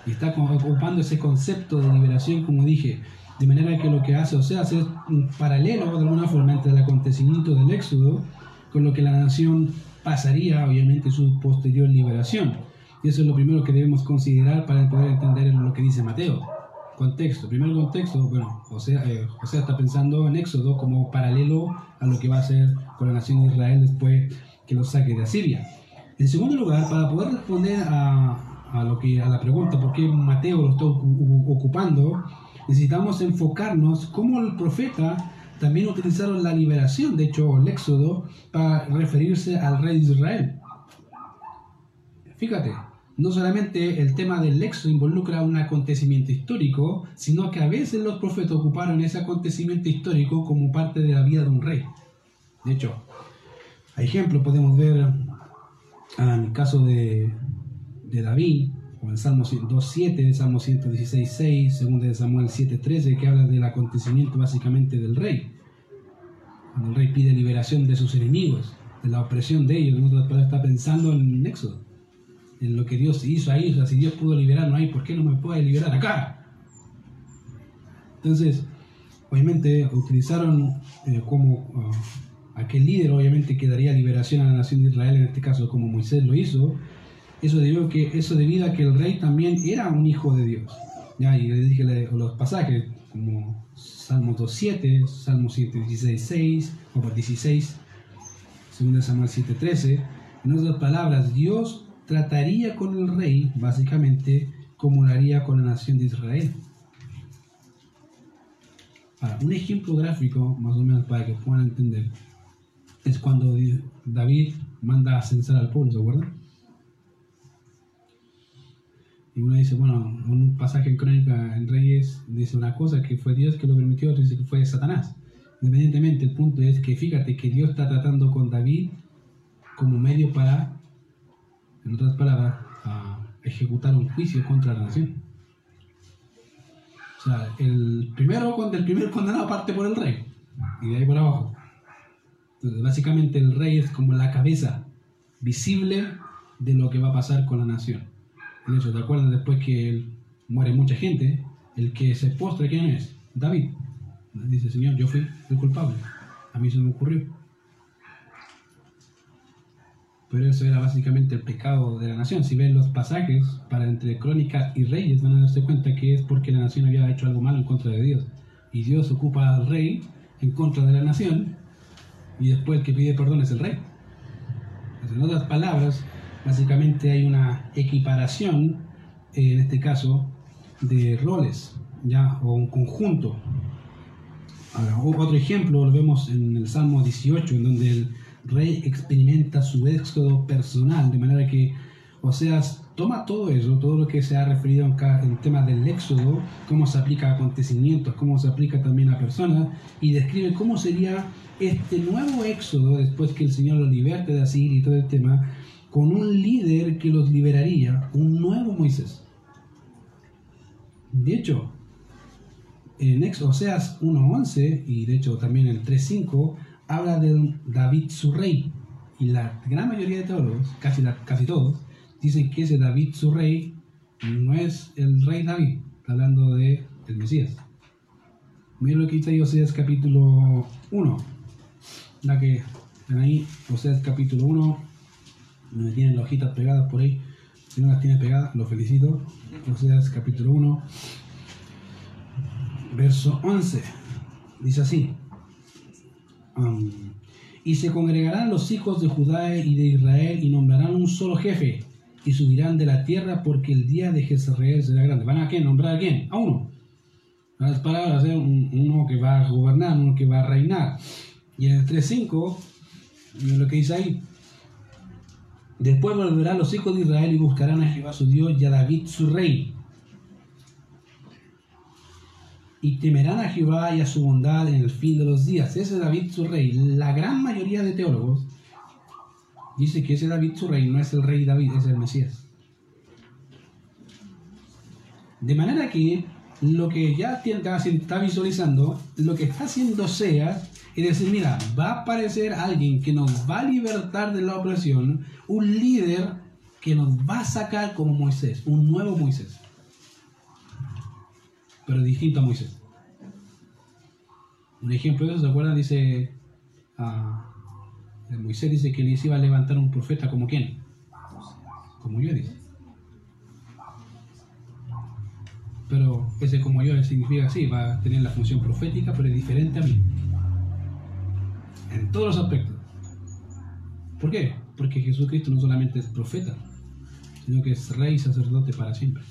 Y está ocupando ese concepto de liberación, como dije, de manera que lo que hace Oseas es un paralelo de alguna forma entre el acontecimiento del Éxodo con lo que la nación pasaría, obviamente, su posterior liberación. Y eso es lo primero que debemos considerar para poder entender lo que dice Mateo. Contexto. Primer contexto, bueno, o sea, eh, está pensando en Éxodo como paralelo a lo que va a hacer con la nación de Israel después que lo saque de Asiria. En segundo lugar, para poder responder a, a, lo que, a la pregunta por qué Mateo lo está ocupando, necesitamos enfocarnos cómo el profeta también utilizaron la liberación, de hecho el éxodo, para referirse al rey de Israel. Fíjate, no solamente el tema del éxodo involucra un acontecimiento histórico, sino que a veces los profetas ocuparon ese acontecimiento histórico como parte de la vida de un rey. De hecho, a ejemplo podemos ver en el caso de, de David, o en Salmo 2.7, Salmo 116.6, segundo de Samuel 7.13, que habla del acontecimiento básicamente del rey. Cuando el rey pide liberación de sus enemigos, de la opresión de ellos, en otras está pensando en Éxodo, en lo que Dios hizo ahí, o sea, si Dios pudo liberarnos ahí, ¿por qué no me puede liberar acá? Entonces, obviamente utilizaron eh, como uh, aquel líder, obviamente que daría liberación a la nación de Israel, en este caso como Moisés lo hizo, eso debido, que, eso debido a que el rey también era un hijo de Dios. Ya, y le dije los pasajes, como Salmo 2.7, Salmo 7.16.6, o por 16, 2 Samuel 7.13. En otras palabras, Dios trataría con el rey, básicamente, como lo haría con la nación de Israel. Ahora, un ejemplo gráfico, más o menos para que puedan entender, es cuando David manda a censar al pueblo, ¿se acuerdan? Y uno dice, bueno, un pasaje en Crónica en Reyes dice una cosa, que fue Dios que lo permitió, otro dice que fue Satanás. Independientemente, el punto es que fíjate que Dios está tratando con David como medio para, en otras palabras, ejecutar un juicio contra la nación. O sea, el primero, el primer condenado parte por el rey, y de ahí por abajo. Entonces, básicamente el rey es como la cabeza visible de lo que va a pasar con la nación. De hecho, ¿te acuerdas después que muere mucha gente? El que se postre, ¿quién es? David. Dice, Señor, yo fui el culpable. A mí se me ocurrió. Pero eso era básicamente el pecado de la nación. Si ven los pasajes para entre crónicas y reyes, van a darse cuenta que es porque la nación había hecho algo malo en contra de Dios. Y Dios ocupa al rey en contra de la nación. Y después el que pide perdón es el rey. en otras palabras, básicamente hay una equiparación, en este caso, de roles, ya, o un conjunto. otro ejemplo lo vemos en el Salmo 18, en donde el rey experimenta su éxodo personal, de manera que, o sea, toma todo eso, todo lo que se ha referido en, en tema del éxodo, cómo se aplica a acontecimientos, cómo se aplica también a personas, y describe cómo sería este nuevo éxodo después que el Señor lo liberte de Asir y todo el tema, con un líder que los liberaría, un nuevo Moisés. De hecho, en Oseas 1.11 y de hecho también en 3.5 habla de David su rey. Y la gran mayoría de teólogos, casi, casi todos, dicen que ese David su rey no es el rey David, está hablando de el Mesías. Miren lo que dice Oseas capítulo 1. La que ahí, Oseas capítulo 1, tienen las hojitas pegadas por ahí. Si no las tiene pegadas, lo felicito. Oseas capítulo 1, verso 11. Dice así y se congregarán los hijos de Judá y de Israel y nombrarán un solo jefe y subirán de la tierra porque el día de Jezreel será grande. ¿Van a qué? ¿Nombrar a quién? A uno. Las palabras, ¿eh? uno que va a gobernar, uno que va a reinar. Y en el 3.5, lo que dice ahí, después volverán los hijos de Israel y buscarán a Jehová su Dios y a David su rey y temerán a Jehová y a su bondad en el fin de los días. Ese David su rey. La gran mayoría de teólogos dice que ese David su rey no es el rey David, es el Mesías. De manera que lo que ya está visualizando, lo que está haciendo sea, es decir, mira, va a aparecer alguien que nos va a libertar de la opresión, un líder que nos va a sacar como Moisés, un nuevo Moisés pero distinto a Moisés. Un ejemplo de eso, ¿se acuerdan? Dice, ah, Moisés dice que les iba a levantar un profeta como quién? Como yo, dice. Pero ese como yo significa así, va a tener la función profética, pero es diferente a mí. En todos los aspectos. ¿Por qué? Porque Jesucristo no solamente es profeta, sino que es rey y sacerdote para siempre.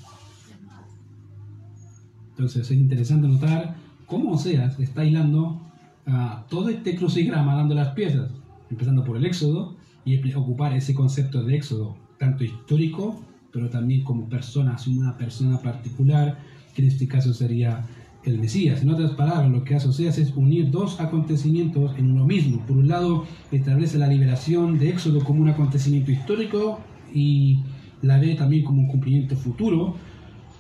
Entonces es interesante notar cómo Oseas está hilando a todo este crucigrama dando las piezas, empezando por el éxodo y ocupar ese concepto de éxodo, tanto histórico, pero también como persona, una persona particular, que en este caso sería el Mesías. En otras palabras, lo que hace Oseas es unir dos acontecimientos en uno mismo. Por un lado, establece la liberación de Éxodo como un acontecimiento histórico y la ve también como un cumplimiento futuro,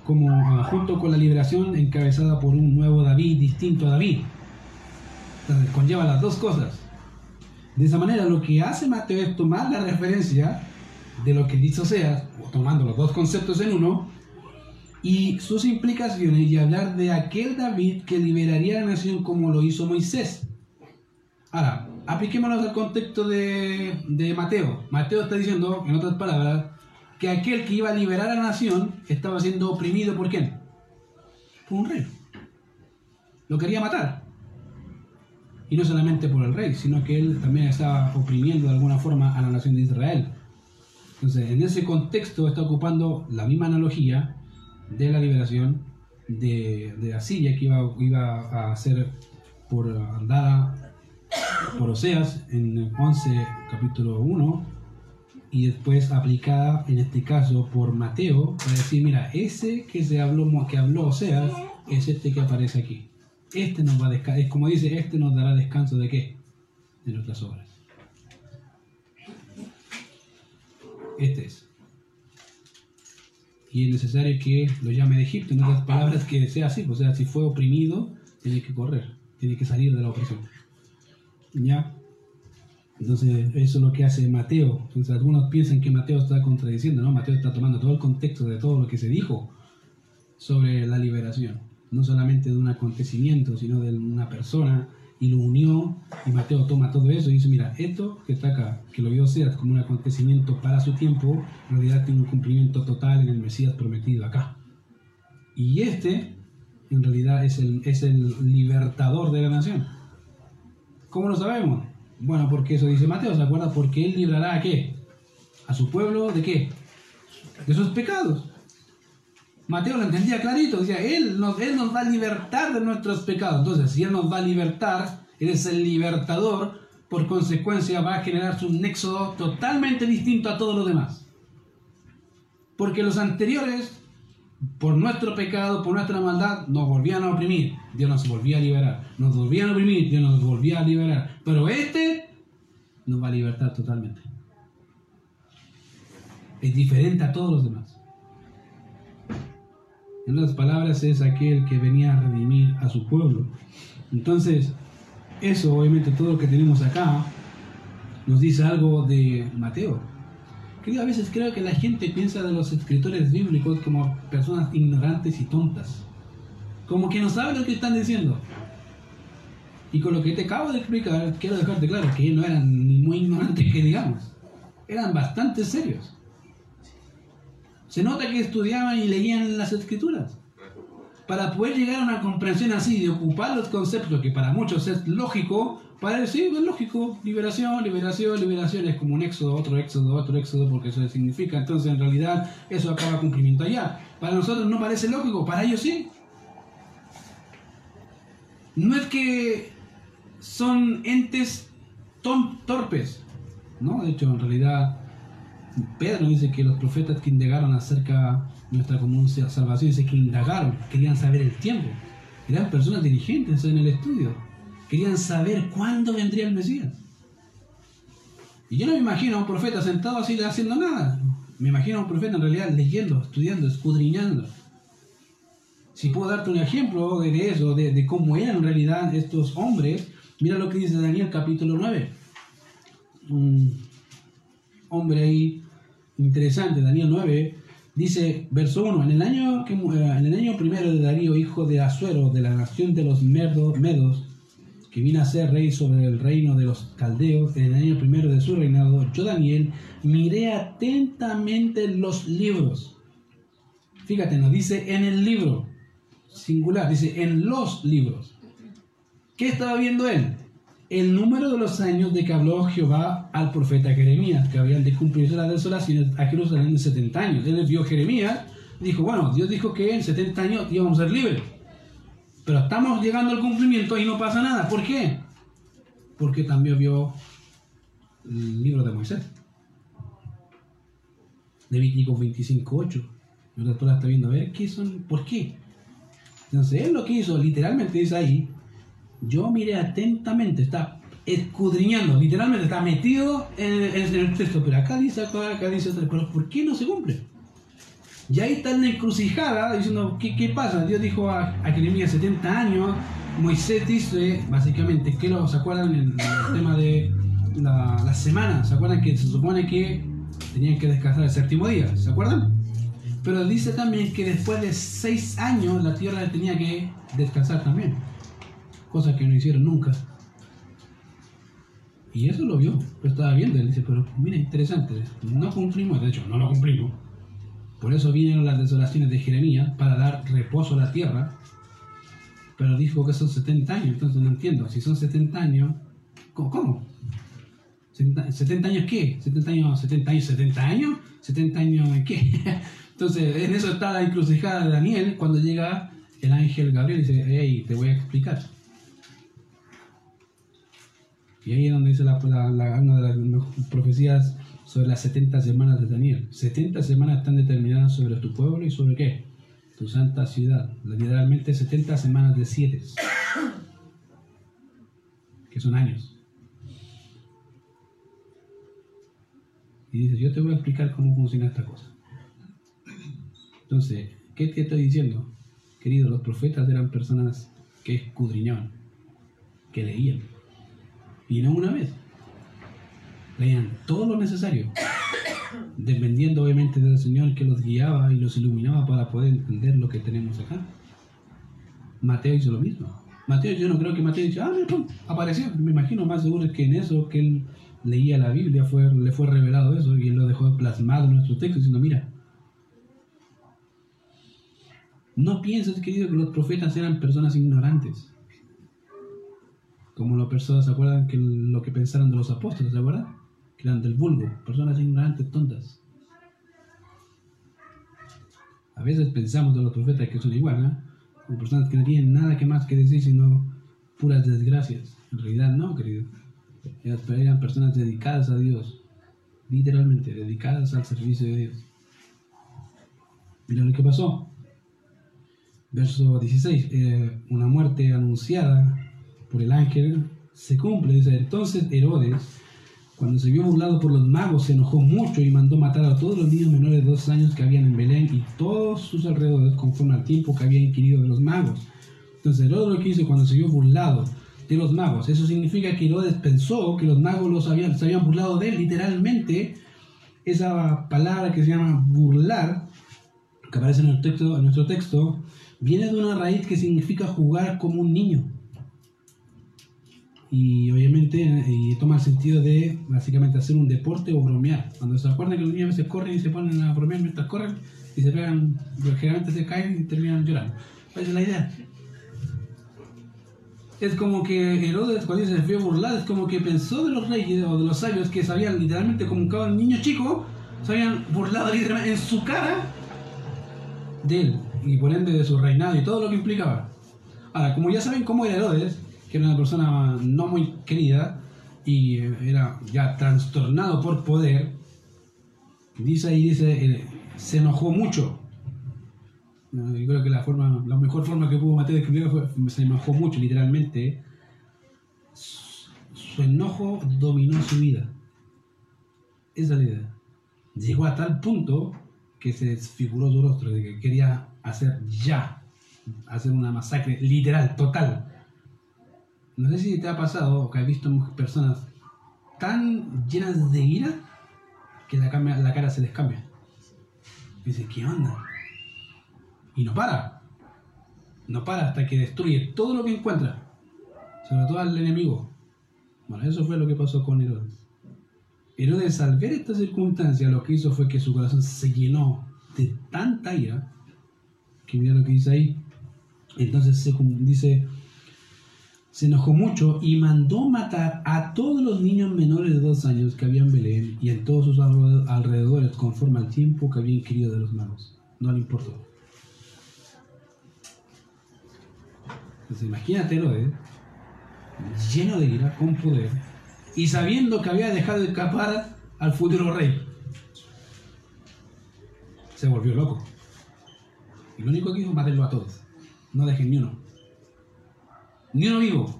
como ah, junto con la liberación encabezada por un nuevo David distinto a David. Entonces conlleva las dos cosas. De esa manera lo que hace Mateo es tomar la referencia de lo que dicho sea, tomando los dos conceptos en uno, y sus implicaciones y hablar de aquel David que liberaría a la nación como lo hizo Moisés. Ahora, apliquémonos al contexto de, de Mateo. Mateo está diciendo, en otras palabras, que aquel que iba a liberar a la nación estaba siendo oprimido por quién? Por un rey. Lo quería matar. Y no solamente por el rey, sino que él también estaba oprimiendo de alguna forma a la nación de Israel. Entonces, en ese contexto está ocupando la misma analogía de la liberación de, de Asiria que iba, a ser por dada por Oseas en 11 capítulo 1 y después aplicada en este caso por Mateo para decir, mira, ese que se habló, que habló Oseas es este que aparece aquí. Este nos va a es como dice, este nos dará descanso de qué? De nuestras obras. Este es. Y es necesario que lo llame de Egipto, en otras palabras, que sea así, o sea, si fue oprimido, tiene que correr, tiene que salir de la opresión. ¿Ya? Entonces, eso es lo que hace Mateo. Entonces, algunos piensan que Mateo está contradiciendo, ¿no? Mateo está tomando todo el contexto de todo lo que se dijo sobre la liberación. No solamente de un acontecimiento, sino de una persona, y lo unió. Y Mateo toma todo eso y dice: Mira, esto que está acá, que lo vio Seas como un acontecimiento para su tiempo, en realidad tiene un cumplimiento total en el Mesías prometido acá. Y este, en realidad, es el, es el libertador de la nación. ¿Cómo lo sabemos? Bueno, porque eso dice Mateo, ¿se acuerda? Porque él librará a qué? A su pueblo de qué? De sus pecados. Mateo lo entendía clarito, decía, él nos, él nos va a libertar de nuestros pecados. Entonces, si Él nos va a libertar, Él es el libertador, por consecuencia va a generarse un éxodo totalmente distinto a todos los demás. Porque los anteriores, por nuestro pecado, por nuestra maldad, nos volvían a oprimir. Dios nos volvía a liberar. Nos volvían a oprimir, Dios nos volvía a liberar. Pero este nos va a libertar totalmente. Es diferente a todos los demás. En otras palabras, es aquel que venía a redimir a su pueblo. Entonces, eso, obviamente, todo lo que tenemos acá, nos dice algo de Mateo. Que a veces creo que la gente piensa de los escritores bíblicos como personas ignorantes y tontas. Como que no saben lo que están diciendo. Y con lo que te acabo de explicar, quiero dejarte claro que no eran ni muy ignorantes que digamos. Eran bastante serios. Se nota que estudiaban y leían las escrituras. Para poder llegar a una comprensión así, de ocupar los conceptos que para muchos es lógico, para decir, es lógico, liberación, liberación, liberación, es como un éxodo, otro éxodo, otro éxodo, porque eso significa. Entonces, en realidad, eso acaba cumplimiento allá. Para nosotros no parece lógico, para ellos sí. No es que son entes torpes, ¿no? De hecho, en realidad, Pedro dice que los profetas que indagaron acerca de nuestra común salvación, dice que indagaron, querían saber el tiempo. Eran personas dirigentes en el estudio. Querían saber cuándo vendría el Mesías. Y yo no me imagino a un profeta sentado así haciendo nada. Me imagino a un profeta en realidad leyendo, estudiando, escudriñando. Si puedo darte un ejemplo de eso, de, de cómo eran en realidad estos hombres, Mira lo que dice Daniel capítulo 9. Un hombre ahí interesante, Daniel 9, dice, verso 1, en el año, que, eh, en el año primero de Darío, hijo de Azuero, de la nación de los medos, que vino a ser rey sobre el reino de los caldeos, en el año primero de su reinado, yo Daniel miré atentamente los libros. Fíjate, nos dice en el libro, singular, dice en los libros. ¿Qué estaba viendo él? El número de los años de que habló Jehová al profeta Jeremías, que habían de cumplirse la desolación a Jerusalén de 70 años. Él vio Jeremías dijo, bueno, Dios dijo que en 70 años íbamos a ser libres. Pero estamos llegando al cumplimiento y no pasa nada. ¿Por qué? Porque también vio el libro de Moisés. Levítico 25.8. Y la está viendo, a ver, ¿qué son? ¿Por qué? Entonces, él lo que hizo, literalmente dice ahí, yo miré atentamente, está escudriñando, literalmente está metido en, el texto, pero acá dice, acá, acá dice pero ¿por qué no se cumple? Y ahí está en la encrucijada diciendo, ¿qué, qué pasa? Dios dijo a, a Jeremías 70 años, Moisés dice, básicamente, que lo, ¿se acuerdan el, el tema de la, la, semana? ¿Se acuerdan que se supone que tenían que descansar el séptimo día? ¿Se acuerdan? Pero dice también que después de seis años la tierra tenía que descansar también cosa que no hicieron nunca. Y eso lo vio, lo estaba viendo, él dice, pero mira, interesante, no cumplimos, de hecho, no lo cumplimos. Por eso vinieron las desolaciones de Jeremías, para dar reposo a la tierra. Pero dijo que son 70 años, entonces no entiendo, si son 70 años, ¿cómo? cómo? ¿70, años qué? ¿70 años, 70 años, 70 años? ¿70 años en qué? Entonces, en eso está la encrucijada de Daniel cuando llega el ángel Gabriel y dice, hey, te voy a explicar. Y ahí es donde dice la, una de las profecías sobre las 70 semanas de Daniel. 70 semanas están determinadas sobre tu pueblo y sobre qué? Tu santa ciudad. Literalmente 70 semanas de 7. Que son años. Y dice, yo te voy a explicar cómo funciona esta cosa. Entonces, ¿qué te estoy diciendo? Querido, los profetas eran personas que escudriñaban, que leían. Y no una vez. Leían todo lo necesario, dependiendo obviamente del Señor que los guiaba y los iluminaba para poder entender lo que tenemos acá. Mateo hizo lo mismo. Mateo, yo no creo que Mateo dice, ah, mira, apareció. Me imagino más seguro que en eso que él leía la Biblia fue, le fue revelado eso y él lo dejó plasmado en nuestro texto diciendo, mira, no pienses, querido, que los profetas eran personas ignorantes. Como las personas se acuerdan que lo que pensaron de los apóstoles, ¿se acuerdan? Que eran del vulgo, personas ignorantes, tontas. A veces pensamos de los profetas que son igual, ¿no? Como personas que no tienen nada que más que decir sino puras desgracias. En realidad no, querido. Eran personas dedicadas a Dios, literalmente, dedicadas al servicio de Dios. Mira lo que pasó. Verso 16, eh, una muerte anunciada por el ángel se cumple. Dice, entonces Herodes, cuando se vio burlado por los magos, se enojó mucho y mandó matar a todos los niños menores de dos años que habían en Belén y todos sus alrededores conforme al tiempo que había inquirido de los magos. Entonces Herodes lo que hizo cuando se vio burlado de los magos, eso significa que Herodes pensó que los magos los habían, se habían burlado de él, literalmente, esa palabra que se llama burlar, que aparece en, el texto, en nuestro texto, viene de una raíz que significa jugar como un niño. Y obviamente y toma el sentido de básicamente hacer un deporte o bromear. Cuando se acuerdan que los niños a veces corren y se ponen a bromear mientras corren y se pegan, generalmente se caen y terminan llorando. Esa es la idea. Es como que Herodes cuando se fue burlar, es como que pensó de los reyes o de los sabios que sabían literalmente como un niño chico, se habían burlado literalmente en su cara de él y por ende de su reinado y todo lo que implicaba. Ahora, como ya saben cómo era Herodes, que era una persona no muy querida y era ya trastornado por poder, dice ahí, dice, eh, se enojó mucho. Yo creo que la, forma, la mejor forma que pudo Mateo describir fue, se enojó mucho, literalmente. Su enojo dominó su vida. Esa es la idea. Llegó a tal punto que se desfiguró su rostro, de que quería hacer ya, hacer una masacre literal, total. No sé si te ha pasado o que has visto personas tan llenas de ira que la, la cara se les cambia. Y dice, ¿qué onda? Y no para. No para hasta que destruye todo lo que encuentra. Sobre todo al enemigo. Bueno, eso fue lo que pasó con Herodes. Herodes al ver esta circunstancia lo que hizo fue que su corazón se llenó de tanta ira que mira lo que dice ahí. Entonces se dice, se enojó mucho y mandó matar a todos los niños menores de dos años que había en Belén y en todos sus alrededores conforme al tiempo que había inquirido de los magos. No le importó. Entonces imagínate ¿eh? lleno de ira, con poder, y sabiendo que había dejado de escapar al futuro rey. Se volvió loco. Y lo único que hizo matarlo a todos. No dejen ni uno. Ni uno vivo.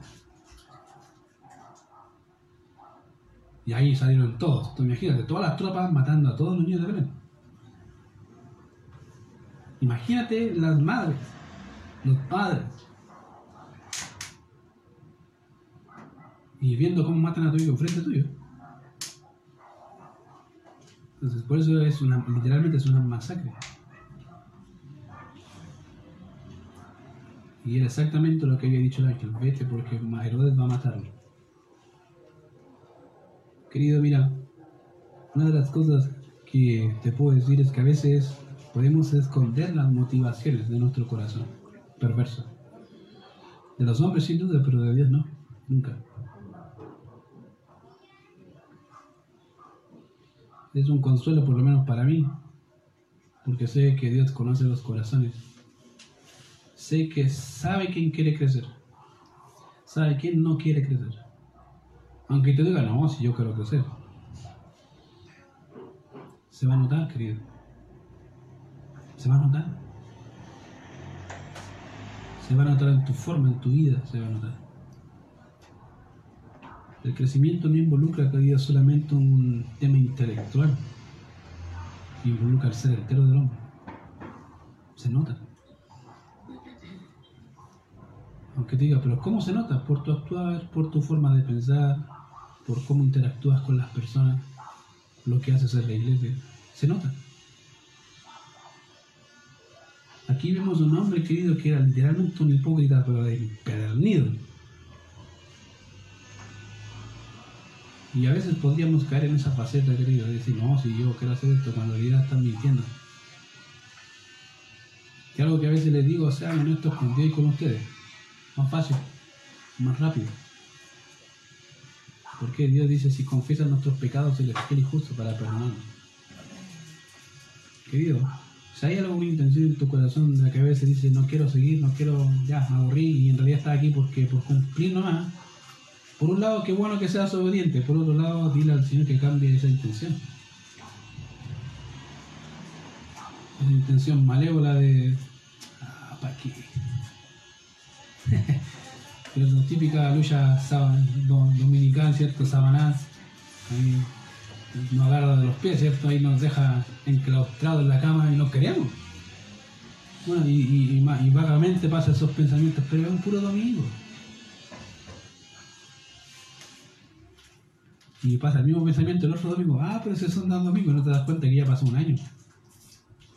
Y ahí salieron todos. Imagínate, todas las tropas matando a todos los niños de Belén. Imagínate las madres, los padres. Y viendo cómo matan a tu hijo frente tuyo. Entonces, por eso es una, literalmente es una masacre. Y era exactamente lo que había dicho el ángel, vete porque Herodes va a matarlo. Querido, mira, una de las cosas que te puedo decir es que a veces podemos esconder las motivaciones de nuestro corazón perverso. De los hombres sin duda, pero de Dios no, nunca. Es un consuelo por lo menos para mí, porque sé que Dios conoce los corazones sé que sabe quién quiere crecer, sabe quién no quiere crecer. Aunque te diga, no, si yo quiero crecer. Se va a notar, querido. Se va a notar. Se va a notar en tu forma, en tu vida, se va a notar. El crecimiento no involucra, querido, solamente un tema intelectual. Involucra el ser entero del hombre. Se nota. Aunque te diga, pero ¿cómo se nota? Por tu actuar, por tu forma de pensar, por cómo interactúas con las personas, lo que haces en la iglesia. Se nota. Aquí vemos un hombre querido que era literalmente un hipócrita, pero empedernido. Y a veces podríamos caer en esa faceta, querido, de decir, no, si yo quiero hacer esto, cuando en realidad están mintiendo. Que algo que a veces les digo, sean honestos con Dios y con ustedes. Más fácil, más rápido. Porque Dios dice, si confiesan nuestros pecados, Él es fiel justo para perdonarnos. Querido, si hay alguna intención en tu corazón de que a veces dice, no quiero seguir, no quiero, ya, me aburrí y en realidad estás aquí porque por cumplir nomás, por un lado, qué bueno que seas obediente, por otro lado, dile al Señor que cambie esa intención. Esa intención malévola de, ah, ¿para qué? Pero típica lucha dominical, ¿cierto? Sabanás, ahí nos agarra de los pies, ¿cierto? Ahí nos deja enclaustrados en la cama y no queremos. Bueno, y, vagamente pasa esos pensamientos, pero es un puro domingo. Y pasa el mismo pensamiento el otro domingo, ah, pero ese son dos domingos, no te das cuenta que ya pasó un año.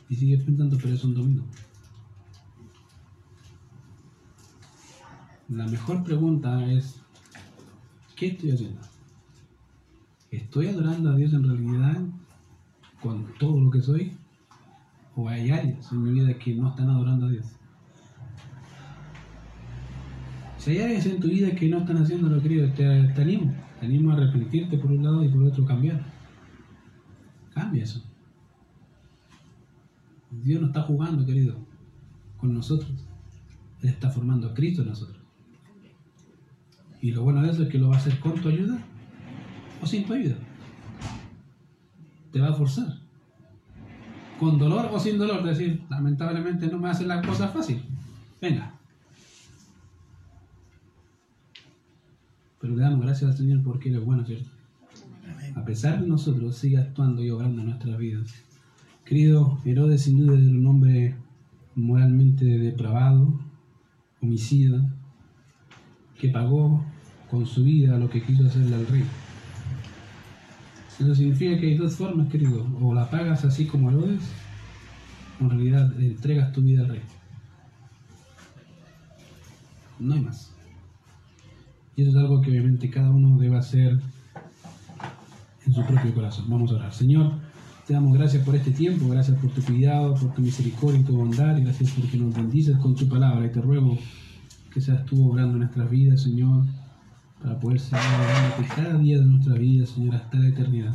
Y sigues pensando, pero es un domingo. La mejor pregunta es, ¿qué estoy haciendo? ¿Estoy adorando a Dios en realidad con todo lo que soy? ¿O hay áreas en mi vida que no están adorando a Dios? Si hay áreas en tu vida que no están haciendo lo querido, te, te animo. Te animo a arrepentirte por un lado y por otro cambiar. Cambia eso. Dios no está jugando, querido, con nosotros. Él está formando a Cristo en nosotros. Y lo bueno de eso es que lo va a hacer con tu ayuda o sin tu ayuda. Te va a forzar. Con dolor o sin dolor. Decir, lamentablemente no me hacen la cosa fácil. Venga. Pero le damos gracias al Señor porque Él es bueno, ¿cierto? A pesar de nosotros, sigue actuando y obrando en nuestras vidas. Querido Herodes, sin duda, es un hombre moralmente depravado, homicida, que pagó con su vida lo que quiso hacerle al rey. Eso significa que hay dos formas, querido. O la pagas así como Herodes, o en realidad entregas tu vida al rey. No hay más. Y eso es algo que obviamente cada uno debe hacer en su propio corazón. Vamos a orar. Señor, te damos gracias por este tiempo, gracias por tu cuidado, por tu misericordia y tu bondad, y gracias porque nos bendices con tu palabra. Y te ruego que seas tú obrando en nuestras vidas, Señor para poder seguir cada día de nuestra vida, Señor, hasta la eternidad.